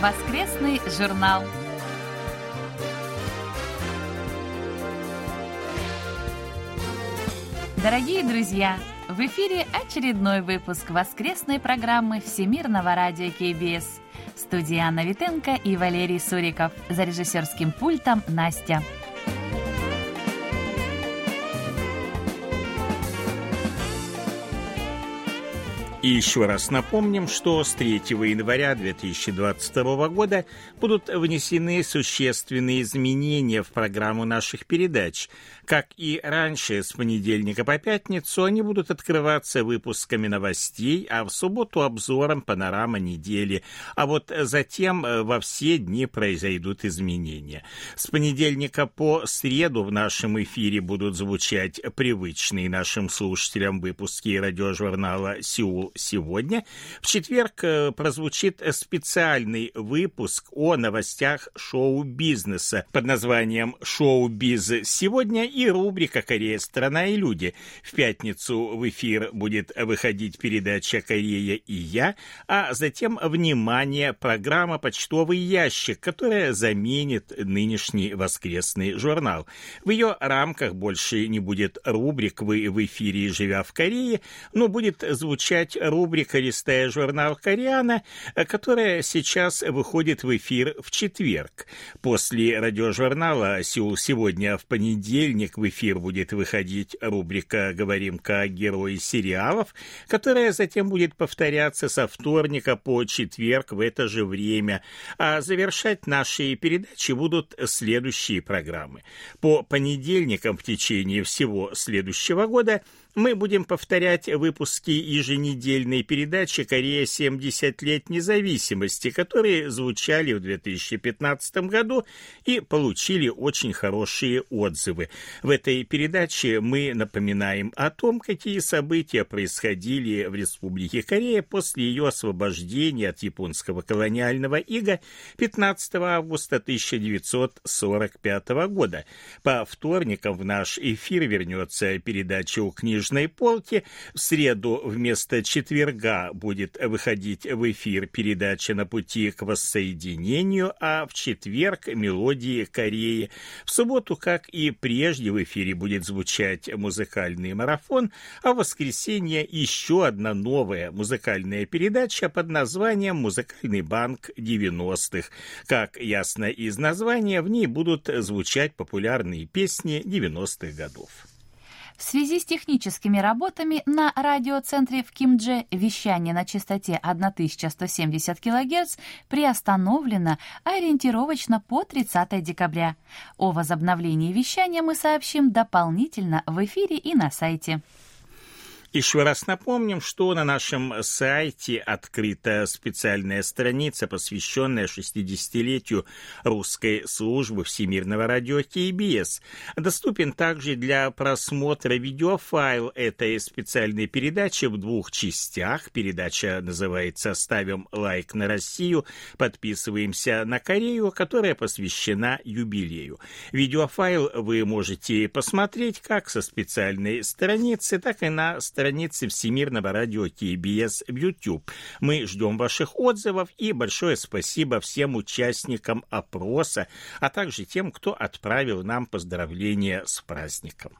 Воскресный журнал. Дорогие друзья, в эфире очередной выпуск воскресной программы Всемирного радио КБС. Студия Анна Витенко и Валерий Суриков. За режиссерским пультом Настя. И еще раз напомним, что с 3 января 2022 года будут внесены существенные изменения в программу наших передач. Как и раньше, с понедельника по пятницу они будут открываться выпусками новостей, а в субботу обзором панорама недели. А вот затем э, во все дни произойдут изменения. С понедельника по среду в нашем эфире будут звучать привычные нашим слушателям выпуски радиожурнала «Сеул сегодня». В четверг э, прозвучит специальный выпуск о новостях шоу-бизнеса под названием «Шоу-биз сегодня» и рубрика «Корея. Страна и люди». В пятницу в эфир будет выходить передача «Корея и я», а затем, внимание, программа «Почтовый ящик», которая заменит нынешний воскресный журнал. В ее рамках больше не будет рубрик «Вы в эфире, живя в Корее», но будет звучать рубрика «Листая журнал Кореяна», которая сейчас выходит в эфир в четверг. После радиожурнала «Сеул сегодня» в понедельник в эфир будет выходить рубрика «Говорим-ка о герое сериалов», которая затем будет повторяться со вторника по четверг в это же время, а завершать наши передачи будут следующие программы. По понедельникам в течение всего следующего года – мы будем повторять выпуски еженедельной передачи «Корея 70 лет независимости», которые звучали в 2015 году и получили очень хорошие отзывы. В этой передаче мы напоминаем о том, какие события происходили в Республике Корея после ее освобождения от японского колониального ига 15 августа 1945 года. По вторникам в наш эфир вернется передача у книжных книжной полки. В среду вместо четверга будет выходить в эфир передача «На пути к воссоединению», а в четверг «Мелодии Кореи». В субботу, как и прежде, в эфире будет звучать музыкальный марафон, а в воскресенье еще одна новая музыкальная передача под названием «Музыкальный банк 90-х». Как ясно из названия, в ней будут звучать популярные песни 90-х годов. В связи с техническими работами на радиоцентре в Кимдже вещание на частоте 1170 кГц приостановлено ориентировочно по 30 декабря. О возобновлении вещания мы сообщим дополнительно в эфире и на сайте. Еще раз напомним, что на нашем сайте открыта специальная страница, посвященная 60-летию русской службы Всемирного радио КБС. Доступен также для просмотра видеофайл этой специальной передачи в двух частях. Передача называется «Ставим лайк на Россию», подписываемся на Корею, которая посвящена юбилею. Видеофайл вы можете посмотреть как со специальной страницы, так и на странице странице Всемирного радио КБС в YouTube. Мы ждем ваших отзывов и большое спасибо всем участникам опроса, а также тем, кто отправил нам поздравления с праздником.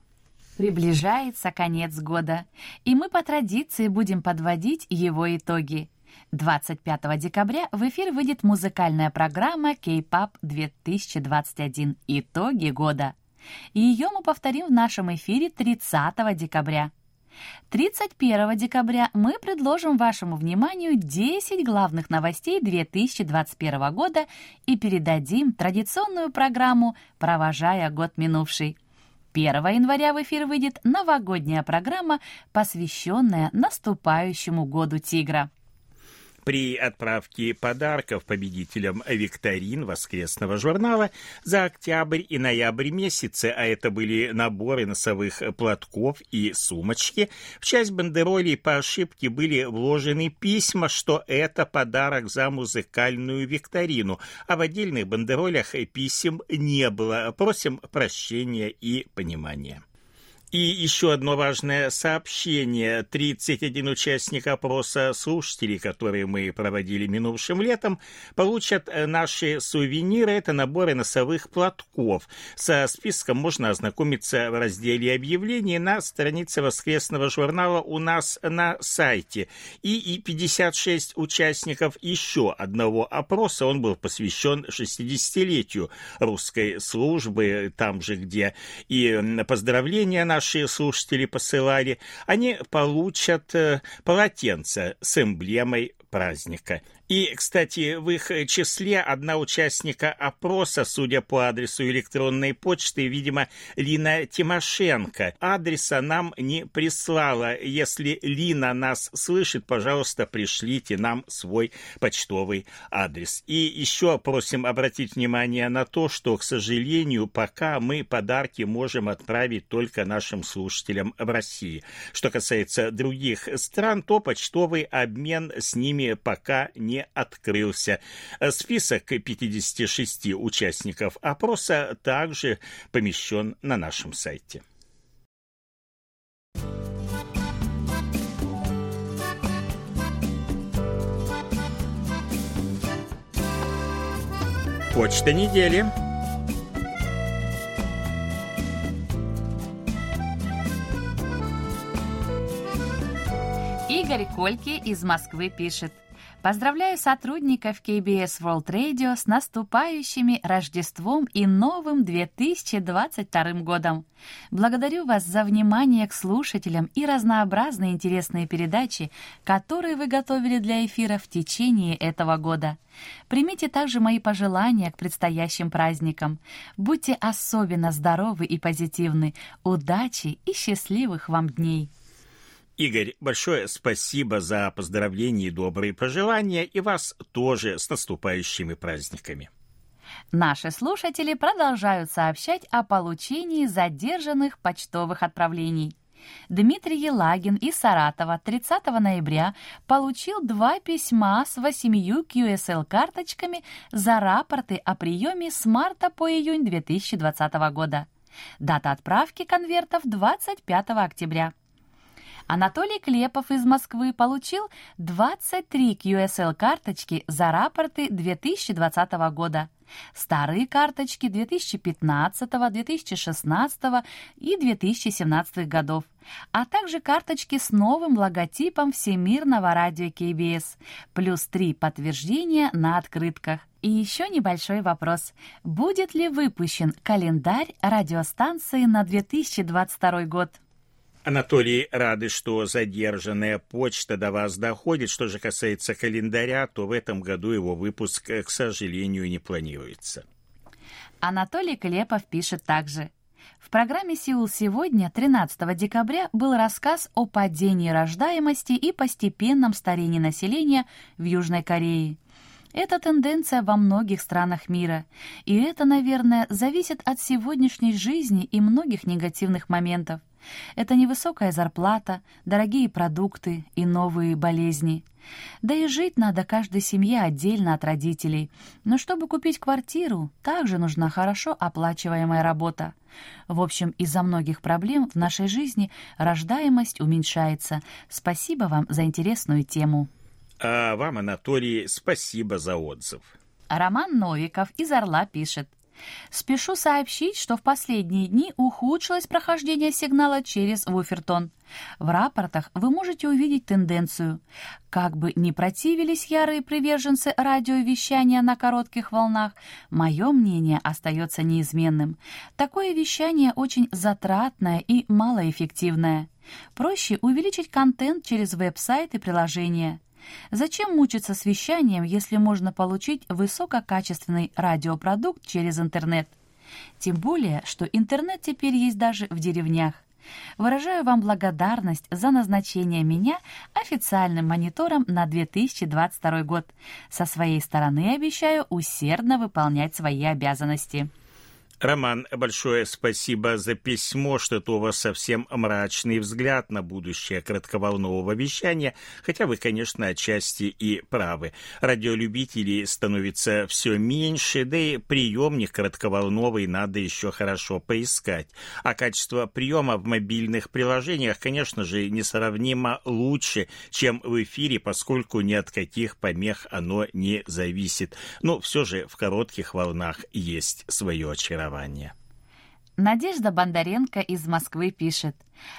Приближается конец года, и мы по традиции будем подводить его итоги. 25 декабря в эфир выйдет музыкальная программа K-POP 2021 «Итоги года». Ее мы повторим в нашем эфире 30 декабря. 31 декабря мы предложим вашему вниманию 10 главных новостей 2021 года и передадим традиционную программу «Провожая год минувший». 1 января в эфир выйдет новогодняя программа, посвященная наступающему году тигра. При отправке подарков победителям викторин воскресного журнала за октябрь и ноябрь месяцы, а это были наборы носовых платков и сумочки, в часть бандеролей по ошибке были вложены письма, что это подарок за музыкальную викторину, а в отдельных бандеролях писем не было. Просим прощения и понимания. И еще одно важное сообщение. 31 участник опроса слушателей, которые мы проводили минувшим летом, получат э, наши сувениры. Это наборы носовых платков. Со списком можно ознакомиться в разделе объявлений на странице воскресного журнала у нас на сайте. И, и 56 участников еще одного опроса. Он был посвящен 60-летию русской службы, там же, где и поздравления наши наши слушатели посылали, они получат э, полотенце с эмблемой праздника. И, кстати, в их числе одна участника опроса, судя по адресу электронной почты, видимо, Лина Тимошенко. Адреса нам не прислала. Если Лина нас слышит, пожалуйста, пришлите нам свой почтовый адрес. И еще просим обратить внимание на то, что, к сожалению, пока мы подарки можем отправить только нашим слушателям в России. Что касается других стран, то почтовый обмен с ними пока не открылся. Список 56 участников опроса также помещен на нашем сайте. Почта недели. Игорь Кольки из Москвы пишет – Поздравляю сотрудников KBS World Radio с наступающими Рождеством и новым 2022 годом. Благодарю вас за внимание к слушателям и разнообразные интересные передачи, которые вы готовили для эфира в течение этого года. Примите также мои пожелания к предстоящим праздникам. Будьте особенно здоровы и позитивны. Удачи и счастливых вам дней! Игорь, большое спасибо за поздравления и добрые пожелания, и вас тоже с наступающими праздниками. Наши слушатели продолжают сообщать о получении задержанных почтовых отправлений. Дмитрий Елагин из Саратова 30 ноября получил два письма с восемью QSL-карточками за рапорты о приеме с марта по июнь 2020 года. Дата отправки конвертов 25 октября. Анатолий Клепов из Москвы получил 23 QSL-карточки за рапорты 2020 года. Старые карточки 2015, 2016 и 2017 годов, а также карточки с новым логотипом Всемирного радио КБС, плюс три подтверждения на открытках. И еще небольшой вопрос. Будет ли выпущен календарь радиостанции на 2022 год? Анатолий, рады, что задержанная почта до вас доходит. Что же касается календаря, то в этом году его выпуск, к сожалению, не планируется. Анатолий Клепов пишет также. В программе «Сеул сегодня» 13 декабря был рассказ о падении рождаемости и постепенном старении населения в Южной Корее. Это тенденция во многих странах мира, и это, наверное, зависит от сегодняшней жизни и многих негативных моментов. Это невысокая зарплата, дорогие продукты и новые болезни. Да и жить надо каждой семье отдельно от родителей. Но чтобы купить квартиру, также нужна хорошо оплачиваемая работа. В общем, из-за многих проблем в нашей жизни рождаемость уменьшается. Спасибо вам за интересную тему. А вам, Анатолий, спасибо за отзыв. Роман Новиков из «Орла» пишет. Спешу сообщить, что в последние дни ухудшилось прохождение сигнала через Вуфертон. В рапортах вы можете увидеть тенденцию. Как бы ни противились ярые приверженцы радиовещания на коротких волнах, мое мнение остается неизменным. Такое вещание очень затратное и малоэффективное. Проще увеличить контент через веб-сайт и приложения. Зачем мучиться с вещанием, если можно получить высококачественный радиопродукт через интернет? Тем более, что интернет теперь есть даже в деревнях. Выражаю вам благодарность за назначение меня официальным монитором на 2022 год. Со своей стороны обещаю усердно выполнять свои обязанности. Роман, большое спасибо за письмо, что-то у вас совсем мрачный взгляд на будущее кратковолнового вещания, хотя вы, конечно, отчасти и правы. Радиолюбителей становится все меньше, да и приемник кратковолновый надо еще хорошо поискать. А качество приема в мобильных приложениях, конечно же, несравнимо лучше, чем в эфире, поскольку ни от каких помех оно не зависит. Но все же в коротких волнах есть свое очарование образования. Надежда Бондаренко из Москвы пишет.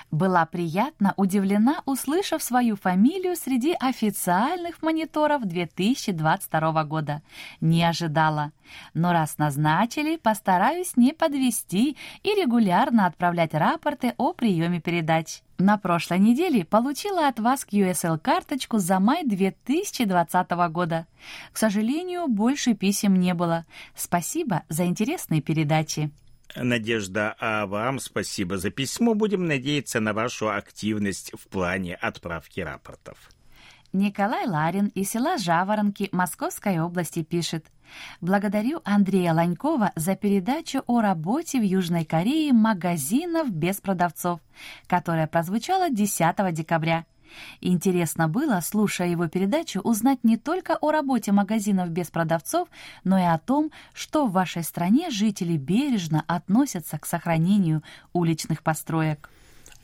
Была приятно удивлена, услышав свою фамилию среди официальных мониторов 2022 года. Не ожидала. Но раз назначили, постараюсь не подвести и регулярно отправлять рапорты о приеме передач. На прошлой неделе получила от вас QSL-карточку за май 2020 года. К сожалению, больше писем не было. Спасибо за интересные передачи. Надежда, а вам спасибо за письмо. Будем надеяться на вашу активность в плане отправки рапортов. Николай Ларин из села Жаворонки Московской области пишет. Благодарю Андрея Ланькова за передачу о работе в Южной Корее магазинов без продавцов, которая прозвучала 10 декабря. Интересно было, слушая его передачу, узнать не только о работе магазинов без продавцов, но и о том, что в вашей стране жители бережно относятся к сохранению уличных построек.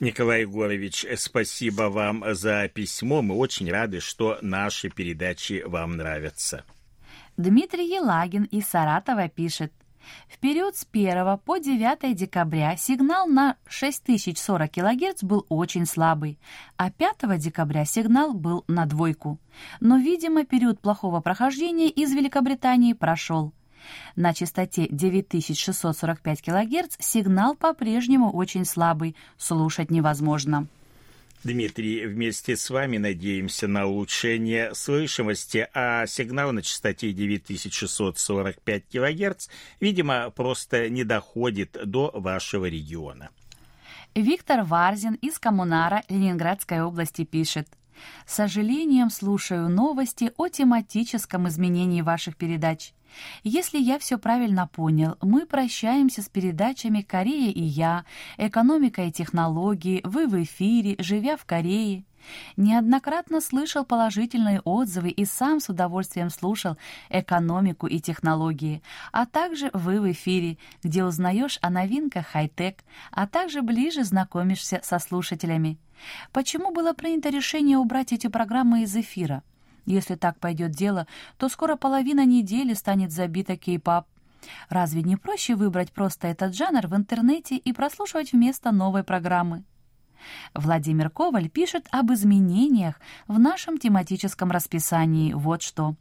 Николай Егорович, спасибо вам за письмо. Мы очень рады, что наши передачи вам нравятся. Дмитрий Елагин из Саратова пишет. В период с 1 по 9 декабря сигнал на 6040 кГц был очень слабый, а 5 декабря сигнал был на двойку. Но, видимо, период плохого прохождения из Великобритании прошел. На частоте 9645 кГц сигнал по-прежнему очень слабый, слушать невозможно. Дмитрий, вместе с вами надеемся на улучшение слышимости, а сигнал на частоте 9645 кГц, видимо, просто не доходит до вашего региона. Виктор Варзин из Коммунара Ленинградской области пишет. С сожалением слушаю новости о тематическом изменении ваших передач. Если я все правильно понял, мы прощаемся с передачами «Корея и я», «Экономика и технологии», «Вы в эфире», «Живя в Корее». Неоднократно слышал положительные отзывы и сам с удовольствием слушал экономику и технологии, а также «Вы в эфире», где узнаешь о новинках хай-тек, а также ближе знакомишься со слушателями. Почему было принято решение убрать эти программы из эфира? Если так пойдет дело, то скоро половина недели станет забита кей-пап. Разве не проще выбрать просто этот жанр в интернете и прослушивать вместо новой программы? Владимир Коваль пишет об изменениях в нашем тематическом расписании. Вот что.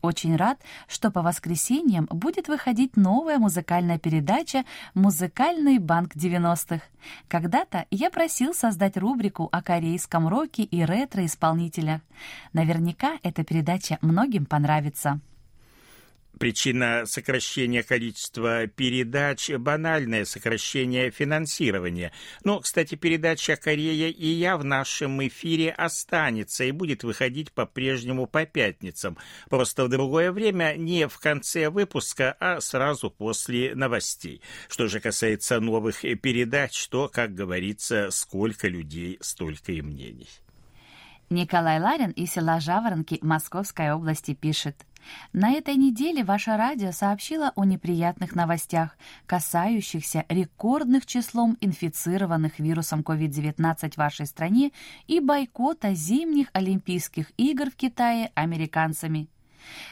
Очень рад, что по воскресеньям будет выходить новая музыкальная передача «Музыкальный банк 90-х». Когда-то я просил создать рубрику о корейском роке и ретро-исполнителях. Наверняка эта передача многим понравится. Причина сокращения количества передач – банальное сокращение финансирования. Но, кстати, передача «Корея и я» в нашем эфире останется и будет выходить по-прежнему по пятницам. Просто в другое время, не в конце выпуска, а сразу после новостей. Что же касается новых передач, то, как говорится, сколько людей, столько и мнений. Николай Ларин из села Жаворонки Московской области пишет. На этой неделе ваше радио сообщило о неприятных новостях, касающихся рекордных числом инфицированных вирусом COVID-19 в вашей стране и бойкота зимних Олимпийских игр в Китае американцами.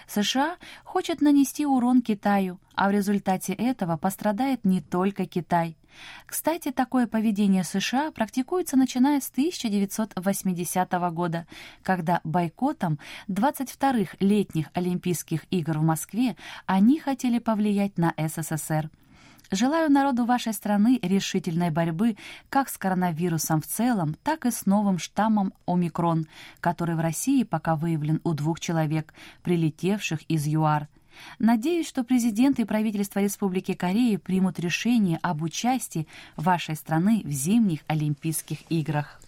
США хочет нанести урон Китаю, а в результате этого пострадает не только Китай. Кстати, такое поведение США практикуется начиная с 1980 года, когда бойкотом 22-х летних Олимпийских игр в Москве они хотели повлиять на СССР. Желаю народу вашей страны решительной борьбы как с коронавирусом в целом, так и с новым штаммом омикрон, который в России пока выявлен у двух человек, прилетевших из ЮАР. Надеюсь, что президент и правительство Республики Кореи примут решение об участии вашей страны в зимних Олимпийских играх.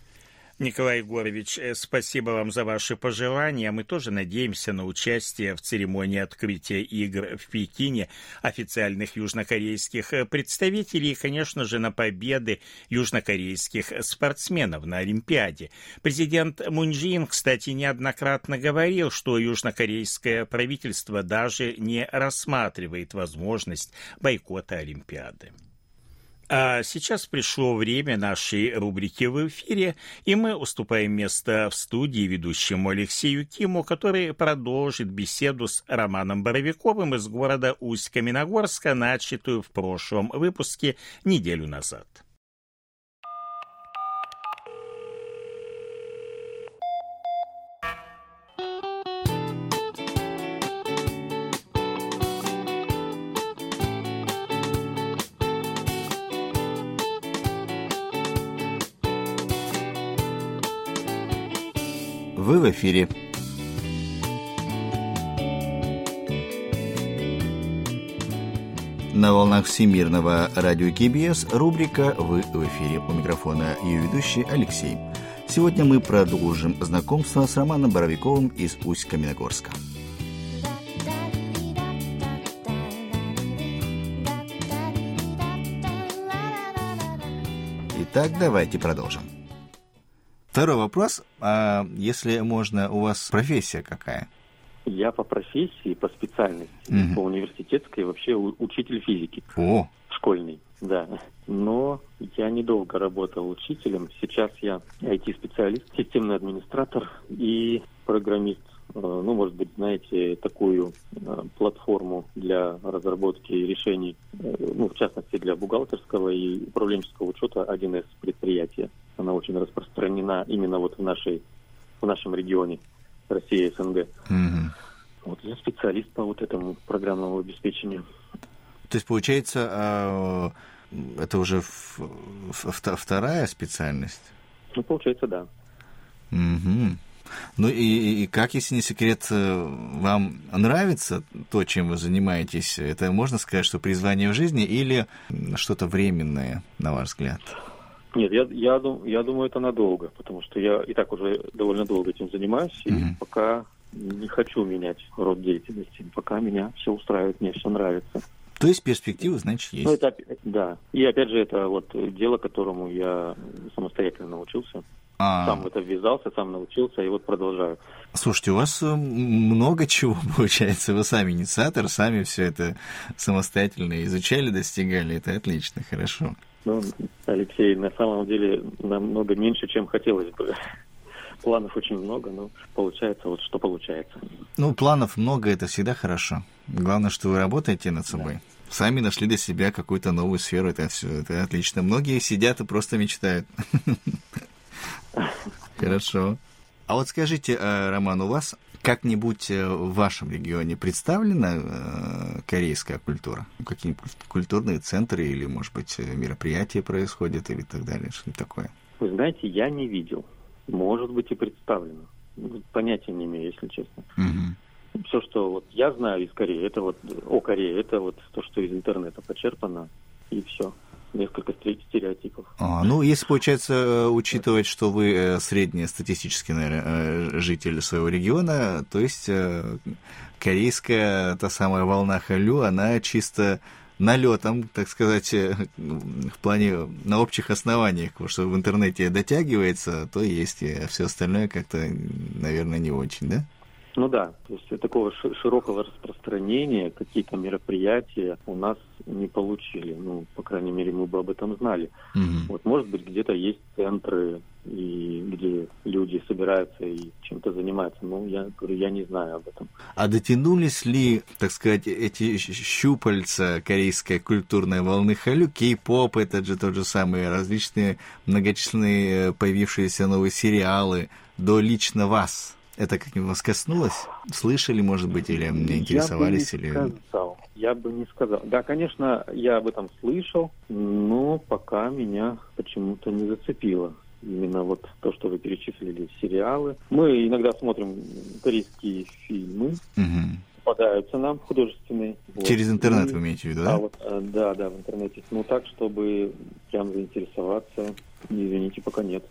Николай Егорович, э, спасибо вам за ваши пожелания. Мы тоже надеемся на участие в церемонии открытия игр в Пекине официальных южнокорейских э, представителей и, конечно же, на победы южнокорейских спортсменов на Олимпиаде. Президент Мунджин, кстати, неоднократно говорил, что южнокорейское правительство даже не рассматривает возможность бойкота Олимпиады. А сейчас пришло время нашей рубрики в эфире, и мы уступаем место в студии ведущему Алексею Киму, который продолжит беседу с Романом Боровиковым из города Усть-Каменогорска, начатую в прошлом выпуске неделю назад. Эфире. На волнах Всемирного радио КБС рубрика «Вы в эфире». У микрофона ее ведущий Алексей. Сегодня мы продолжим знакомство с Романом Боровиковым из Усть-Каменогорска. Итак, давайте продолжим. Второй вопрос. А если можно, у вас профессия какая? Я по профессии, по специальности, угу. по университетской, вообще учитель физики. О! Школьный, да. Но я недолго работал учителем. Сейчас я IT-специалист, системный администратор и программист. Э, ну, может быть, знаете, такую э, платформу для разработки решений, э, ну, в частности, для бухгалтерского и управленческого учета 1С предприятия она очень распространена именно вот в нашей в нашем регионе Россия СНГ. Угу. Вот я специалист по вот этому программному обеспечению. То есть получается, а, это уже вторая специальность? Ну, получается, да. Угу. Ну и, и как, если не секрет, э, вам нравится то, чем вы занимаетесь? Это можно сказать, что призвание в жизни или что-то временное, на ваш взгляд? Нет, я, я, я думаю, это надолго, потому что я и так уже довольно долго этим занимаюсь, и mm-hmm. пока не хочу менять род деятельности, пока меня все устраивает, мне все нравится. То есть перспективы, значит, есть. Ну, это, да. И опять же, это вот дело, которому я самостоятельно научился. А... Сам в это ввязался, сам научился, и вот продолжаю. Слушайте, у вас э, много чего получается. Вы сами инициатор, сами все это самостоятельно изучали, достигали. Это отлично, хорошо. Ну, Алексей, на самом деле намного меньше, чем хотелось бы. Планов очень много, но получается вот что получается. Ну, планов много, это всегда хорошо. Главное, что вы работаете над собой. Да. Сами нашли для себя какую-то новую сферу, это все, это отлично. Многие сидят и просто мечтают. Хорошо. А вот скажите, э, Роман, у вас как-нибудь э, в вашем регионе представлена э, корейская культура? Какие-нибудь культурные центры или, может быть, э, мероприятия происходят или так далее? Что такое? Вы знаете, я не видел. Может быть и представлено. Понятия не имею, если честно. Угу. Все, что вот я знаю из Кореи, это вот о Корее, это вот то, что из интернета почерпано, и все несколько стереотипов. А, ну, если, получается, э, учитывать, что вы э, среднестатистический, наверное, э, житель своего региона, то есть корейская, та самая волна Халю, она чисто налетом, так сказать, в плане на общих основаниях, потому что в интернете дотягивается, то есть, а все остальное как-то, наверное, не очень, да? Ну да, то есть такого широкого распространения какие-то мероприятия у нас не получили. Ну, по крайней мере, мы бы об этом знали. Угу. Вот, может быть, где-то есть центры, и где люди собираются и чем-то занимаются. Но я говорю, я не знаю об этом. А дотянулись ли, так сказать, эти щупальца корейской культурной волны халю, кей-поп, это же тот же самый, различные многочисленные появившиеся новые сериалы, до лично вас? Это как-нибудь вас коснулось? Слышали, может быть, или не интересовались? Я бы не или... сказал. Я бы не сказал. Да, конечно, я об этом слышал, но пока меня почему-то не зацепило. Именно вот то, что вы перечислили, сериалы. Мы иногда смотрим корейские фильмы. Угу попадаются нам художественные. Вот. Через интернет вы имеете в виду, да? А вот, э, да, да, в интернете. Ну так, чтобы прям заинтересоваться, извините, пока нет.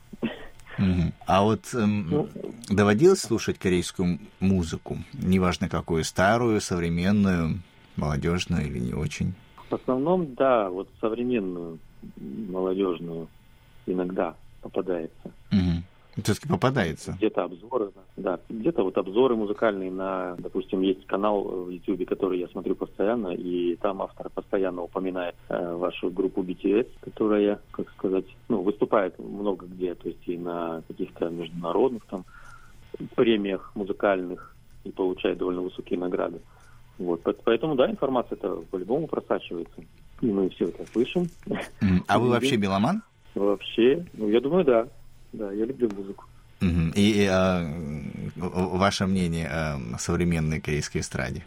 Угу. А вот эм, ну, доводилось слушать корейскую музыку, неважно какую, старую, современную, молодежную или не очень? В основном, да, вот современную, молодежную иногда попадается. Угу. Все-таки попадается. Где-то обзоры, да, где-то вот обзоры музыкальные на, допустим, есть канал в YouTube, который я смотрю постоянно, и там автор постоянно упоминает э, вашу группу BTS, которая, как сказать, ну, выступает много где, то есть и на каких-то международных там премиях музыкальных и получает довольно высокие награды. Вот, поэтому, да, информация это по-любому просачивается. И мы все это слышим. А вы вообще беломан? Вообще, ну, я думаю, да. Да, я люблю музыку. И, и а, ваше мнение о современной корейской эстраде?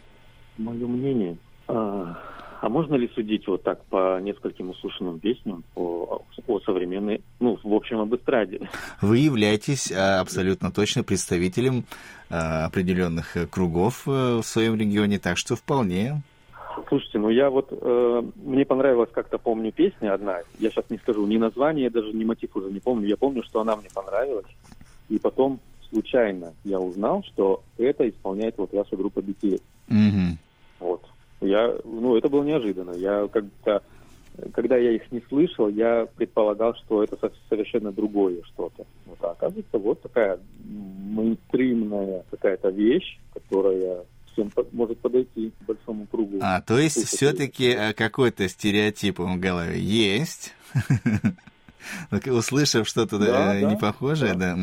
Мое мнение? А, а можно ли судить вот так по нескольким услышанным песням о, о современной, ну, в общем, об эстраде? Вы являетесь а, абсолютно точно представителем а, определенных кругов э, в своем регионе, так что вполне Слушайте, ну я вот, э, мне понравилась как-то, помню, песня одна, я сейчас не скажу ни название, даже ни мотив уже не помню, я помню, что она мне понравилась, и потом случайно я узнал, что это исполняет вот ваша группа BTS. Mm-hmm. Вот. Я, ну, это было неожиданно. Я как-то, когда я их не слышал, я предполагал, что это совершенно другое что-то. Вот, а оказывается, вот такая мейнстримная какая-то вещь, которая всем может подойти к большому кругу. А, то есть все-таки э, какой-то стереотип в голове есть? Услышав что-то да, э, не похожее, да.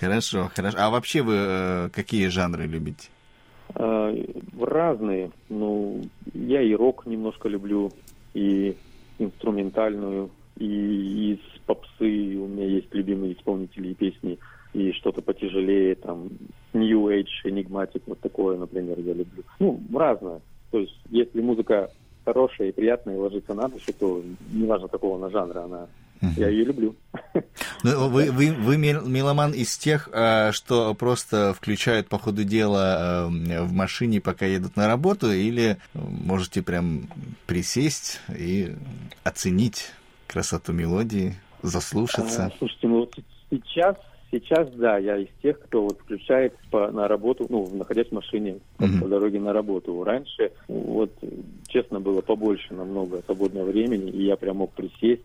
Хорошо, хорошо. А вообще вы э, какие жанры любите? А, разные. Ну, я и рок немножко люблю, и инструментальную, и из попсы у меня есть любимые исполнители и песни и что-то потяжелее, там, New Age, Enigmatic, вот такое, например, я люблю. Ну, разное. То есть, если музыка хорошая и приятная, и ложится на душу, то неважно какого она жанра, она я ее люблю. Ну, вы, вы, вы меломан из тех, а, что просто включают по ходу дела а, в машине, пока едут на работу, или можете прям присесть и оценить красоту мелодии, заслушаться? А, слушайте, ну вот сейчас Сейчас, да, я из тех, кто вот включает по, на работу, ну, находясь в машине mm-hmm. по дороге на работу. Раньше, вот, честно, было побольше намного свободного времени, и я прям мог присесть,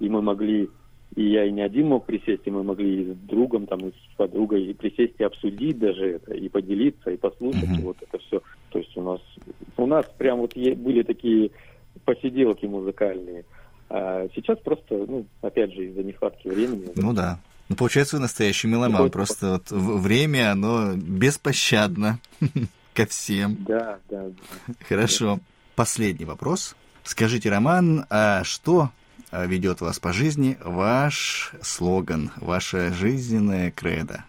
и мы могли, и я и не один мог присесть, и мы могли и с другом, там, и с подругой и присесть и обсудить даже это, и поделиться, и послушать, mm-hmm. вот это все. То есть у нас, у нас прям вот были такие посиделки музыкальные. А сейчас просто, ну, опять же, из-за нехватки времени. Ну да. Ну, получается, вы настоящий меломан. Вот, Просто вот время, оно беспощадно ко всем. Да, да. Хорошо. Последний вопрос. Скажите, Роман, а что а, ведет вас по жизни ваш слоган, ваша жизненная кредо?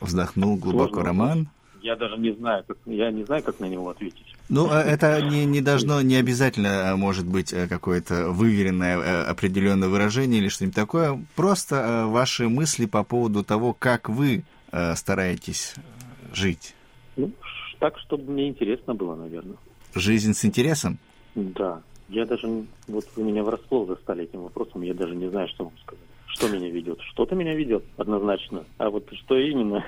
Вздохнул глубоко Сложно. Роман. Я даже не знаю, как, я не знаю, как на него ответить. Ну, а это не, не должно, не обязательно а, может быть э, какое-то выверенное э, определенное выражение или что-нибудь такое. Просто э, ваши мысли по поводу того, как вы стараетесь жить. Ну, так, чтобы мне интересно было, наверное. Жизнь с интересом? Да. Я даже, вот вы меня врасплох застали этим вопросом, я даже не знаю, что вам сказать. Что меня ведет? Что-то меня ведет, однозначно. А вот что именно,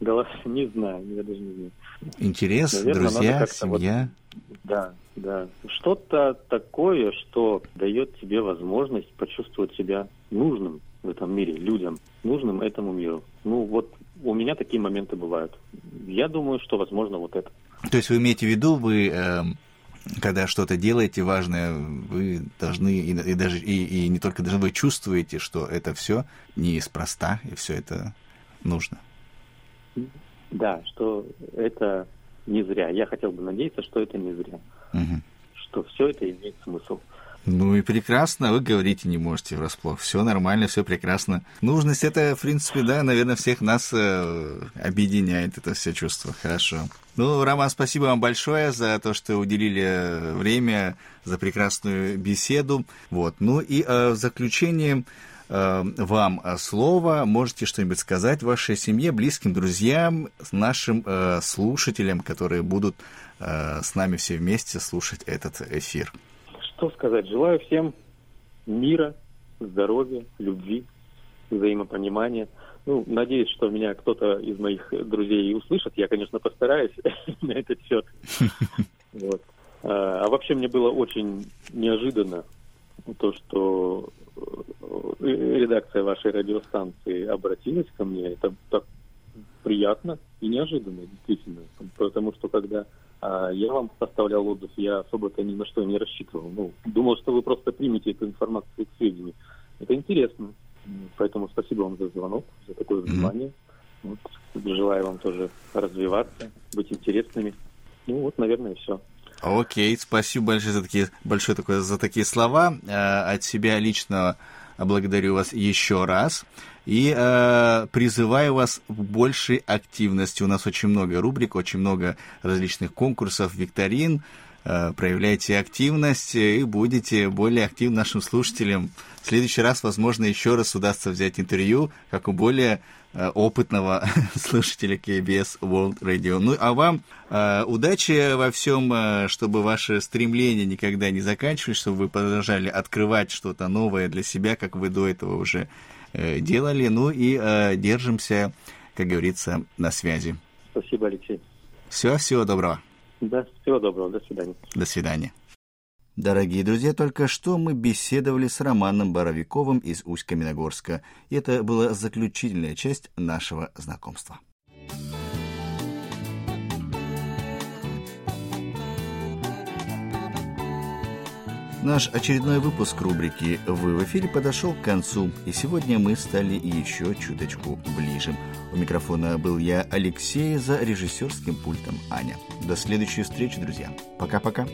голос не знаю, я даже не знаю. Интерес, Наверное, друзья, семья. Вот, да, да. Что-то такое, что дает тебе возможность почувствовать себя нужным в этом мире, людям, нужным этому миру. Ну вот у меня такие моменты бывают. Я думаю, что возможно вот это. То есть вы имеете в виду, вы э, когда что-то делаете важное, вы должны, и, и даже и, и не только должны, вы чувствуете, что это все неспроста, и все это нужно. Да, что это не зря. Я хотел бы надеяться, что это не зря. Угу. Что все это имеет смысл. Ну и прекрасно, вы говорите не можете врасплох. Все нормально, все прекрасно. Нужность это, в принципе, да, наверное, всех нас э, объединяет это все чувство. Хорошо. Ну, Роман, спасибо вам большое за то, что уделили время, за прекрасную беседу. Вот. Ну и э, в заключение Э, вам э, слово. Можете что-нибудь сказать вашей семье, близким, друзьям, нашим э, слушателям, которые будут с нами все вместе слушать этот эфир. Что сказать? Желаю всем мира, здоровья, любви взаимопонимания. Ну, надеюсь, что меня кто-то из моих друзей услышит. Я, конечно, постараюсь на этот счет. Вот. А, а вообще мне было очень неожиданно то, что редакция вашей радиостанции обратилась ко мне. Это так приятно и неожиданно, действительно. Потому что когда а, я вам составлял отзыв, я особо-то ни на что не рассчитывал. Ну, думал, что вы просто примете эту информацию к сведению. Это интересно. Поэтому спасибо вам за звонок, за такое внимание. Mm-hmm. Вот, желаю вам тоже развиваться, быть интересными. Ну вот, наверное, все. Окей, спасибо большое за такие, большое такое, за такие слова. Э, от себя лично благодарю вас еще раз. И э, призываю вас к большей активности. У нас очень много рубрик, очень много различных конкурсов, викторин. Э, проявляйте активность и будете более активным нашим слушателям. В следующий раз, возможно, еще раз удастся взять интервью, как у более э, опытного слушателя KBS World Radio. Ну, а вам э, удачи во всем, э, чтобы ваши стремления никогда не заканчивались, чтобы вы продолжали открывать что-то новое для себя, как вы до этого уже э, делали. Ну и э, держимся, как говорится, на связи. Спасибо, Алексей. Все, всего доброго. Да, всего доброго, до свидания. До свидания. Дорогие друзья, только что мы беседовали с Романом Боровиковым из Усть-Каменогорска, и это была заключительная часть нашего знакомства. Наш очередной выпуск рубрики «Вы в эфире» подошел к концу, и сегодня мы стали еще чуточку ближе. У микрофона был я, Алексей, за режиссерским пультом Аня. До следующей встречи, друзья. Пока-пока.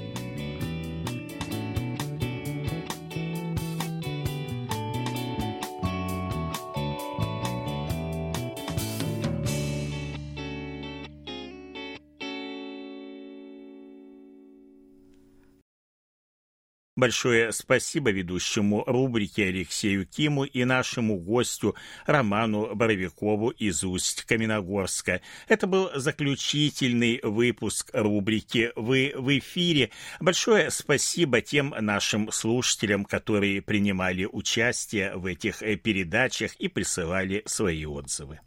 Большое спасибо ведущему рубрики Алексею Киму и нашему гостю Роману Боровикову из Усть-Каменогорска. Это был заключительный выпуск рубрики «Вы в эфире». Большое спасибо тем нашим слушателям, которые принимали участие в этих передачах и присылали свои отзывы.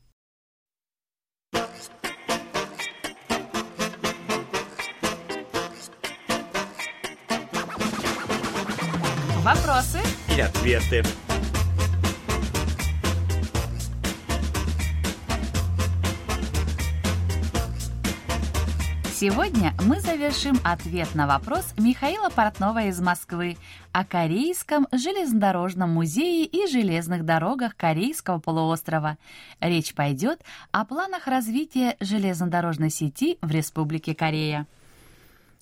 Вопросы и ответы. Сегодня мы завершим ответ на вопрос Михаила Портнова из Москвы о Корейском железнодорожном музее и железных дорогах Корейского полуострова. Речь пойдет о планах развития железнодорожной сети в Республике Корея.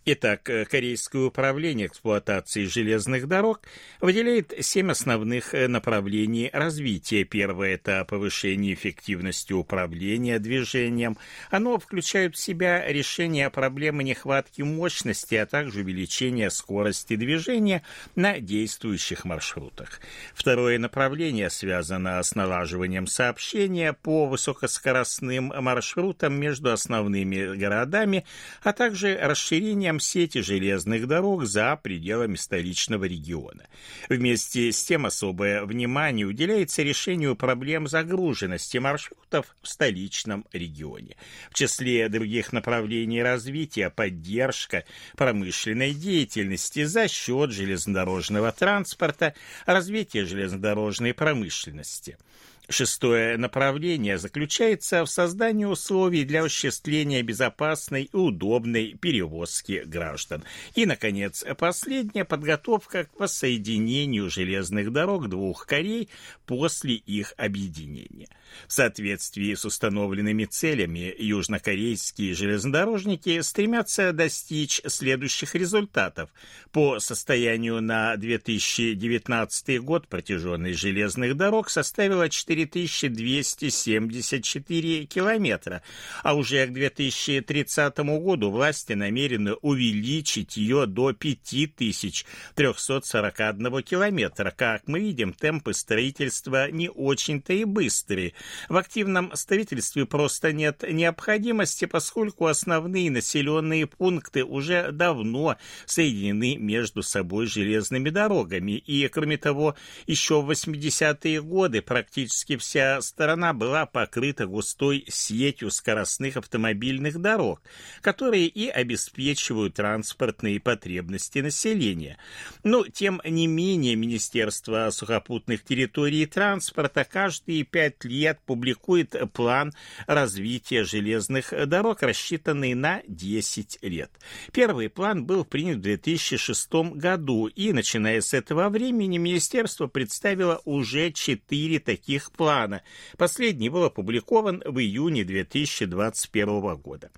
Итак, э, Корейское управление эксплуатации железных дорог выделяет семь основных э, направлений развития. Первое – это повышение эффективности управления движением. Оно включает в себя решение проблемы нехватки мощности, а также увеличение скорости движения на действующих маршрутах. Второе направление связано с налаживанием сообщения по высокоскоростным маршрутам между основными городами, а также расширением развитием сети железных дорог за пределами столичного региона. Вместе с тем особое внимание уделяется решению проблем загруженности маршрутов в столичном регионе. В числе других направлений развития поддержка промышленной деятельности за счет железнодорожного транспорта, развитие железнодорожной промышленности – Шестое направление заключается в создании условий для осуществления безопасной и удобной перевозки граждан. И, наконец, последняя подготовка к воссоединению железных дорог двух Корей после их объединения. В соответствии с установленными целями южнокорейские железнодорожники стремятся достичь следующих результатов. По состоянию на 2019 год протяженность железных дорог составила 4274 километра, а уже к 2030 году власти намерены увеличить ее до 5341 километра. Как мы видим, темпы строительства не очень-то и быстрые. В активном строительстве просто нет необходимости, поскольку основные населенные пункты уже давно соединены между собой железными дорогами. И, кроме того, еще в 80-е годы практически вся страна была покрыта густой сетью скоростных автомобильных дорог, которые и обеспечивают транспортные потребности населения. Но, тем не менее, Министерство сухопутных территорий и транспорта каждые пять лет публикует план развития железных дорог, рассчитанный на 10 лет. Первый план был принят в 2006 году, и, начиная с этого времени, Министерство представило уже четыре таких плана. Последний был опубликован в июне 2021 года.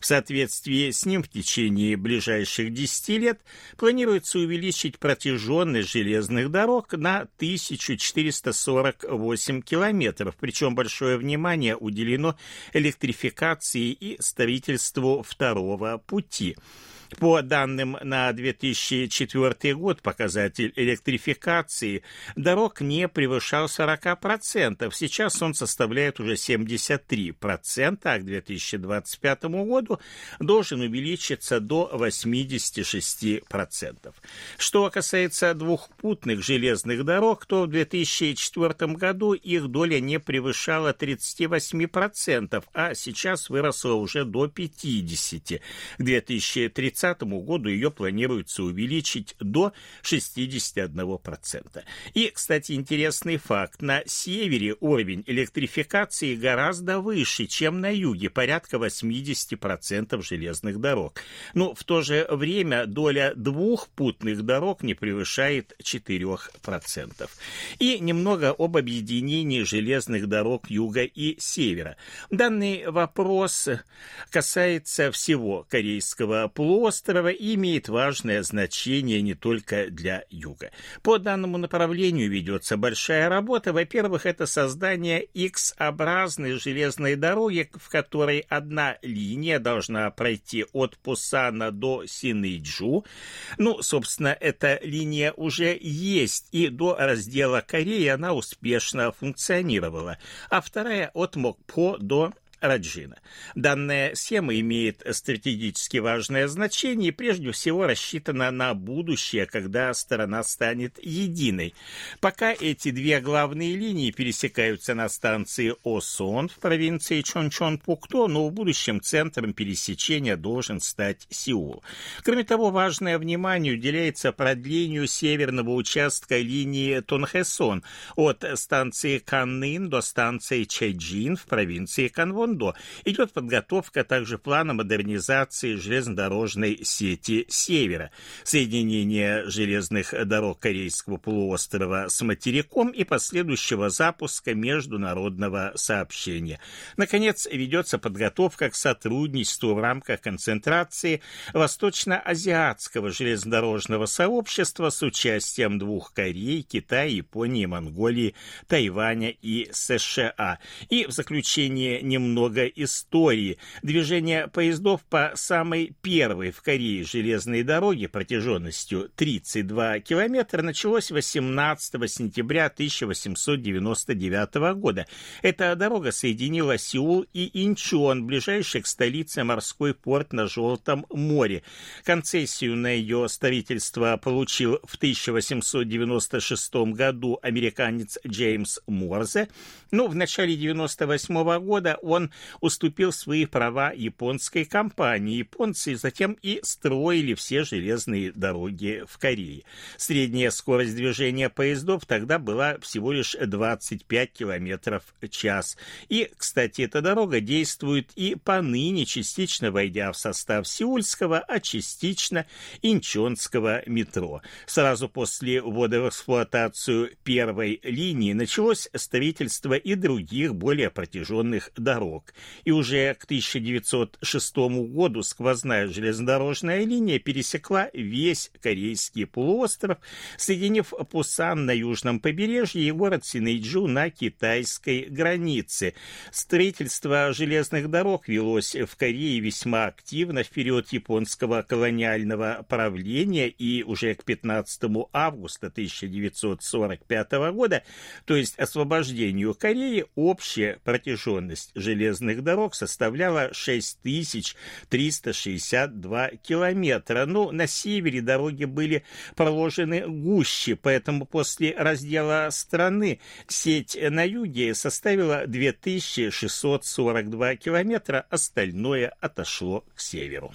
В соответствии с ним в течение ближайших 10 лет планируется увеличить протяженность железных дорог на 1448 километров, причем большое внимание уделено электрификации и строительству второго пути. По данным на 2004 год показатель электрификации дорог не превышал 40%. Сейчас он составляет уже 73%, а к 2025 году должен увеличиться до 86%. Что касается двухпутных железных дорог, то в 2004 году их доля не превышала 38%, а сейчас выросла уже до 50%. К 2030 2030 году ее планируется увеличить до 61%. И, кстати, интересный факт. На севере уровень электрификации гораздо выше, чем на юге, порядка 80% железных дорог. Но в то же время доля двухпутных дорог не превышает 4%. И немного об объединении железных дорог юга и севера. Данный вопрос касается всего Корейского полуострова, острова имеет важное значение не только для юга. По данному направлению ведется большая работа. Во-первых, это создание X-образной железной дороги, в которой одна линия должна пройти от Пусана до Синыйджу. Ну, собственно, эта линия уже есть, и до раздела Кореи она успешно функционировала. А вторая от Мокпо до Раджина. Данная схема имеет стратегически важное значение и прежде всего рассчитана на будущее, когда страна станет единой. Пока эти две главные линии пересекаются на станции Осон в провинции Чончон-Пукто, но в будущем центром пересечения должен стать Сеул. Кроме того, важное внимание уделяется продлению северного участка линии Тонхэсон от станции Каннын до станции Чэджин в провинции Канвон Кондо идет подготовка также плана модернизации железнодорожной сети Севера, соединения железных дорог Корейского полуострова с материком и последующего запуска международного сообщения. Наконец, ведется подготовка к сотрудничеству в рамках концентрации Восточно-Азиатского железнодорожного сообщества с участием двух Корей, Китая, Японии, Монголии, Тайваня и США. И в заключение немного много истории. Движение поездов по самой первой в Корее железной дороге протяженностью 32 километра началось 18 сентября 1899 года. Эта дорога соединила Сеул и Инчон, ближайший к столице морской порт на Желтом море. Концессию на ее строительство получил в 1896 году американец Джеймс Морзе, но в начале 98 года он уступил свои права японской компании. Японцы затем и строили все железные дороги в Корее. Средняя скорость движения поездов тогда была всего лишь 25 километров в час. И, кстати, эта дорога действует и поныне, частично войдя в состав Сеульского, а частично Инчонского метро. Сразу после ввода в эксплуатацию первой линии началось строительство и других более протяженных дорог дорог. И уже к 1906 году сквозная железнодорожная линия пересекла весь Корейский полуостров, соединив Пусан на южном побережье и город Синэйджу на китайской границе. Строительство железных дорог велось в Корее весьма активно в период японского колониального правления и уже к 15 августа 1945 года, то есть освобождению Кореи, общая протяженность железных дорог составляла 6362 километра. Но на севере дороги были проложены гуще, поэтому после раздела страны сеть на юге составила 2642 километра, остальное отошло к северу.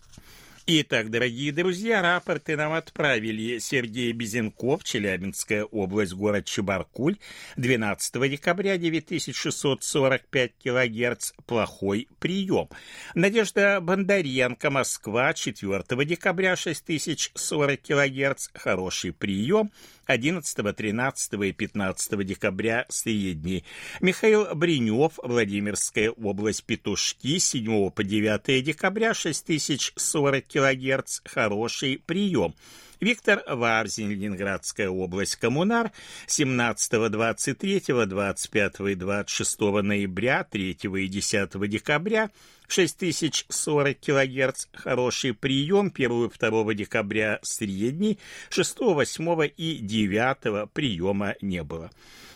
Итак, дорогие друзья, рапорты нам отправили Сергей Безенков, Челябинская область, город Чебаркуль, 12 декабря 9645 килогерц, плохой прием. Надежда Бондаренко, Москва, 4 декабря 6040 килогерц, хороший прием. 11, 13 и 15 декабря средний. Михаил Бринев, Владимирская область, Петушки, 7 по 9 декабря 6040 килогерц, хороший прием. Виктор Варзин, Ленинградская область, Коммунар, 17, 23, 25 и 26 ноября, 3 и 10 декабря, 6040 кГц, хороший прием, 1 и 2 декабря средний, 6, 8 и 9 приема не было.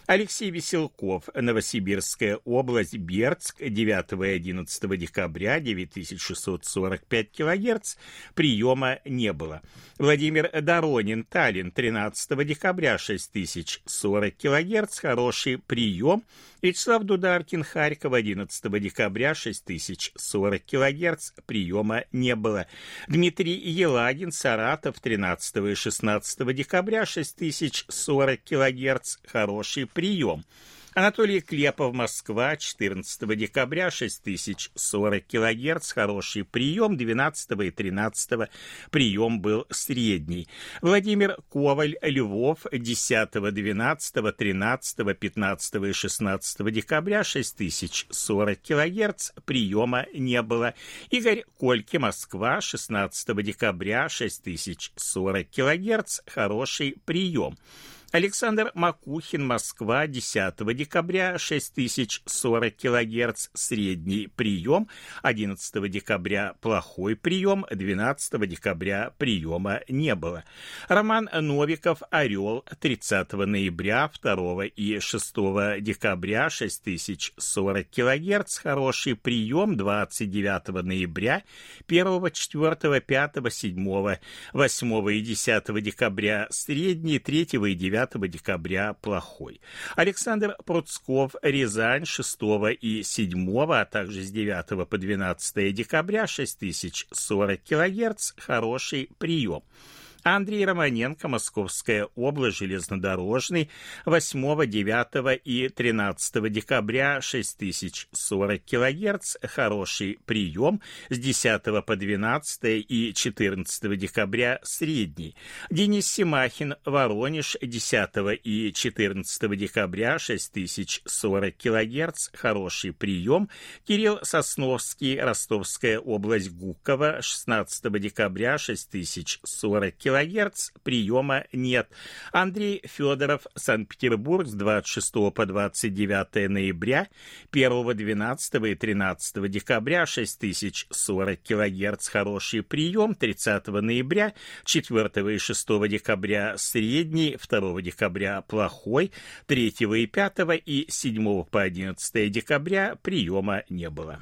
Алексей Веселков, Новосибирская область, Бердск, 9 и 11 декабря, 9645 кГц, приема не было. Владимир Доронин, Таллин, 13 декабря, 6040 кГц, хороший прием. Вячеслав Дударкин, Харьков, 11 декабря, 6040 кГц, приема не было. Дмитрий Елагин, Саратов, 13 и 16 декабря, 6040 кГц, хороший прием. Анатолий Клепов, Москва, 14 декабря, 6040 килогерц, хороший прием, 12 и 13 прием был средний. Владимир Коваль, Львов, 10, 12, 13, 15 и 16 декабря, 6040 килогерц, приема не было. Игорь Кольки, Москва, 16 декабря, 6040 килогерц, хороший прием. Александр Макухин, Москва, 10 декабря, 6040 кГц, средний прием, 11 декабря плохой прием, 12 декабря приема не было. Роман Новиков, Орел, 30 ноября, 2 и 6 декабря, 6040 кГц, хороший прием, 29 ноября, 1, 4, 5, 7, 8 и 10 декабря средний, 3 и 9 9 декабря плохой. Александр Пруцков, Рязань 6 и 7, а также с 9 по 12 декабря 6040 кГц, хороший прием. Андрей Романенко, Московская область, железнодорожный, 8, 9 и 13 декабря 6040 кГц, хороший прием, с 10 по 12 и 14 декабря средний. Денис Симахин, Воронеж, 10 и 14 декабря 6040 кГц, хороший прием. Кирилл Сосновский, Ростовская область, Гуково, 16 декабря 6040 кГц, килогерц, приема нет. Андрей Федоров, Санкт-Петербург, с 26 по 29 ноября, 1, 12 и 13 декабря 6040 килогерц, хороший прием, 30 ноября, 4 и 6 декабря средний, 2 декабря плохой, 3 и 5 и 7 по 11 декабря приема не было.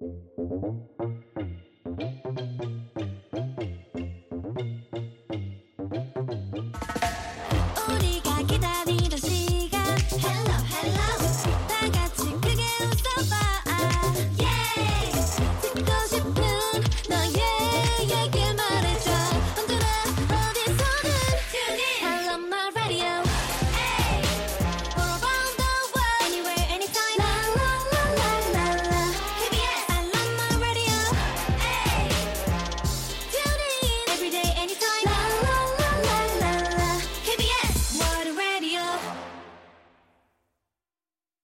Thank you.